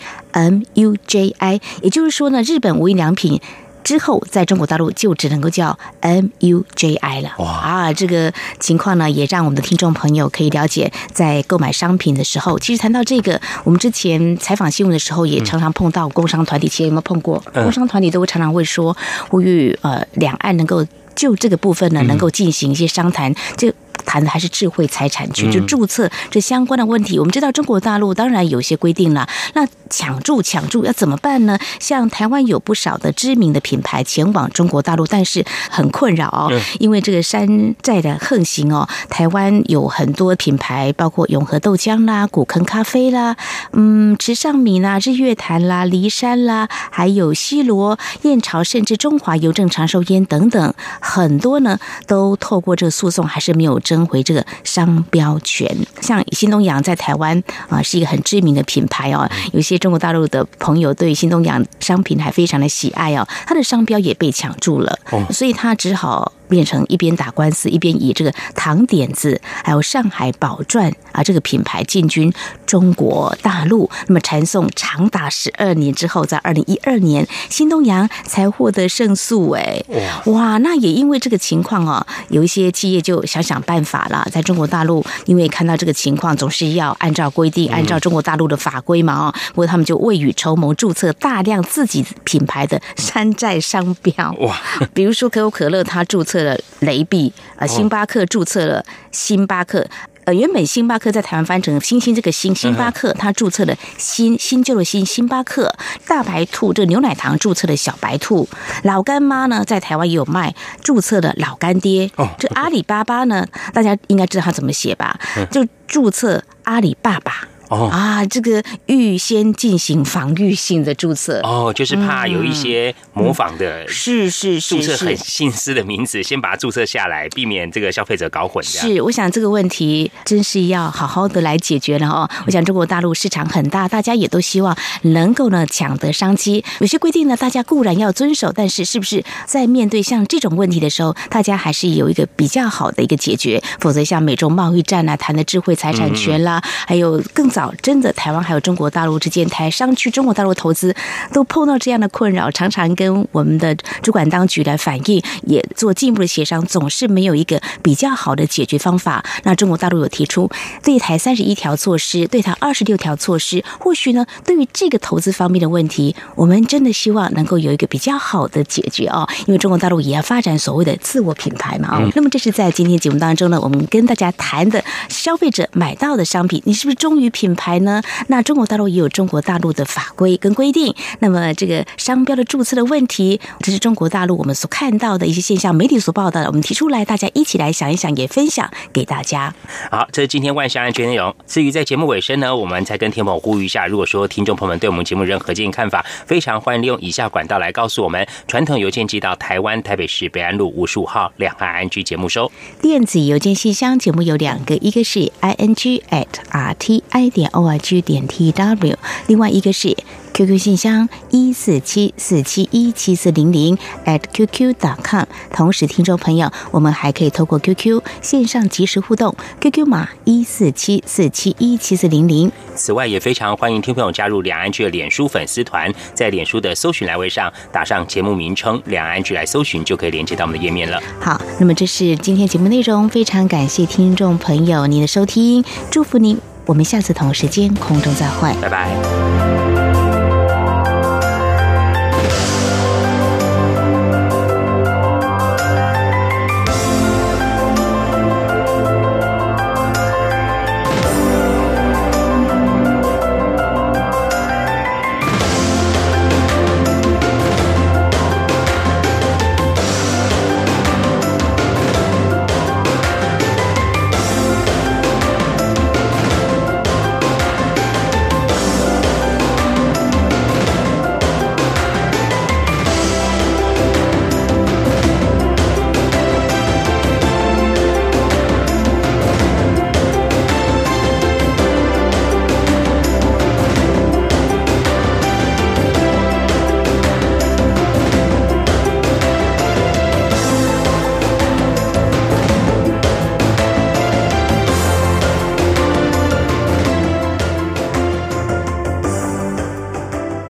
MUJI，也就是说呢，日本无印良品。之后，在中国大陆就只能够叫 MUJI 了。哇啊，这个情况呢，也让我们的听众朋友可以了解，在购买商品的时候，其实谈到这个，我们之前采访新闻的时候，也常常碰到工商团体，其实有没有碰过？工商团体都会常常会说，呼吁呃两岸能够就这个部分呢，能够进行一些商谈。就谈的还是智慧财产局，就注册这相关的问题。我们知道中国大陆当然有些规定了，那抢注抢注要怎么办呢？像台湾有不少的知名的品牌前往中国大陆，但是很困扰哦，因为这个山寨的横行哦。台湾有很多品牌，包括永和豆浆啦、古坑咖啡啦、嗯池上米啦、日月潭啦、骊山啦，还有西罗、燕巢，甚至中华邮政长寿烟等等，很多呢都透过这个诉讼，还是没有争回这个商标权。像新东阳在台湾啊是一个很知名的品牌哦，有些中国大陆的朋友对新东阳商品还非常的喜爱哦，它的商标也被抢注了，所以他只好。变成一边打官司，一边以这个糖点子，还有上海宝钻啊这个品牌进军中国大陆。那么缠讼长达十二年之后，在二零一二年，新东阳才获得胜诉。哎，哇，那也因为这个情况啊，有一些企业就想想办法了。在中国大陆，因为看到这个情况，总是要按照规定，按照中国大陆的法规嘛啊。不过他们就未雨绸缪，注册大量自己品牌的山寨商标。哇，<laughs> 比如说可口可乐，它注册。了雷碧呃，星巴克注册了星巴克，呃，原本星巴克在台湾翻成星星这个星，星巴克它注册了新新旧的新星巴克，大白兔这牛奶糖注册的小白兔，老干妈呢在台湾也有卖，注册的老干爹，这阿里巴巴呢，大家应该知道它怎么写吧？就注册阿里爸爸。啊，这个预先进行防御性的注册哦，就是怕有一些模仿的，是是是，注册很姓氏的名字，先把它注册下来，避免这个消费者搞混。是，我想这个问题真是要好好的来解决了哦。我想中国大陆市场很大，大家也都希望能够呢抢得商机。有些规定呢，大家固然要遵守，但是是不是在面对像这种问题的时候，大家还是有一个比较好的一个解决？否则像美中贸易战啊，谈的智慧财产权啦，还有更早。真的，台湾还有中国大陆之间，台商去中国大陆投资都碰到这样的困扰，常常跟我们的主管当局来反映，也做进一步的协商，总是没有一个比较好的解决方法。那中国大陆有提出对台三十一条措施，对台二十六条措施，或许呢，对于这个投资方面的问题，我们真的希望能够有一个比较好的解决哦。因为中国大陆也要发展所谓的自我品牌嘛啊。那么这是在今天节目当中呢，我们跟大家谈的消费者买到的商品，你是不是忠于品？品牌呢？那中国大陆也有中国大陆的法规跟规定。那么这个商标的注册的问题，这是中国大陆我们所看到的一些现象，媒体所报道的，我们提出来，大家一起来想一想，也分享给大家。好，这是今天万象安全内容。至于在节目尾声呢，我们再跟天宝呼吁一下，如果说听众朋友们对我们节目任何建议看法，非常欢迎利用以下管道来告诉我们：传统邮件寄到台湾台北市北安路五十五号两岸安居节目收；电子邮件信箱节目有两个，一个是 i n g at r t i 点。o r g 点 t w，另外一个是 QQ 信箱一四七四七一七四零零 at qq dot com。同时，听众朋友，我们还可以透过 QQ 线上及时互动，QQ 码一四七四七一七四零零。此外，也非常欢迎听朋友加入两岸剧的脸书粉丝团，在脸书的搜寻栏位上打上节目名称“两岸剧”来搜寻，就可以连接到我们的页面了。好，那么这是今天节目内容，非常感谢听众朋友您的收听，祝福您。我们下次同一时间空中再会，拜拜。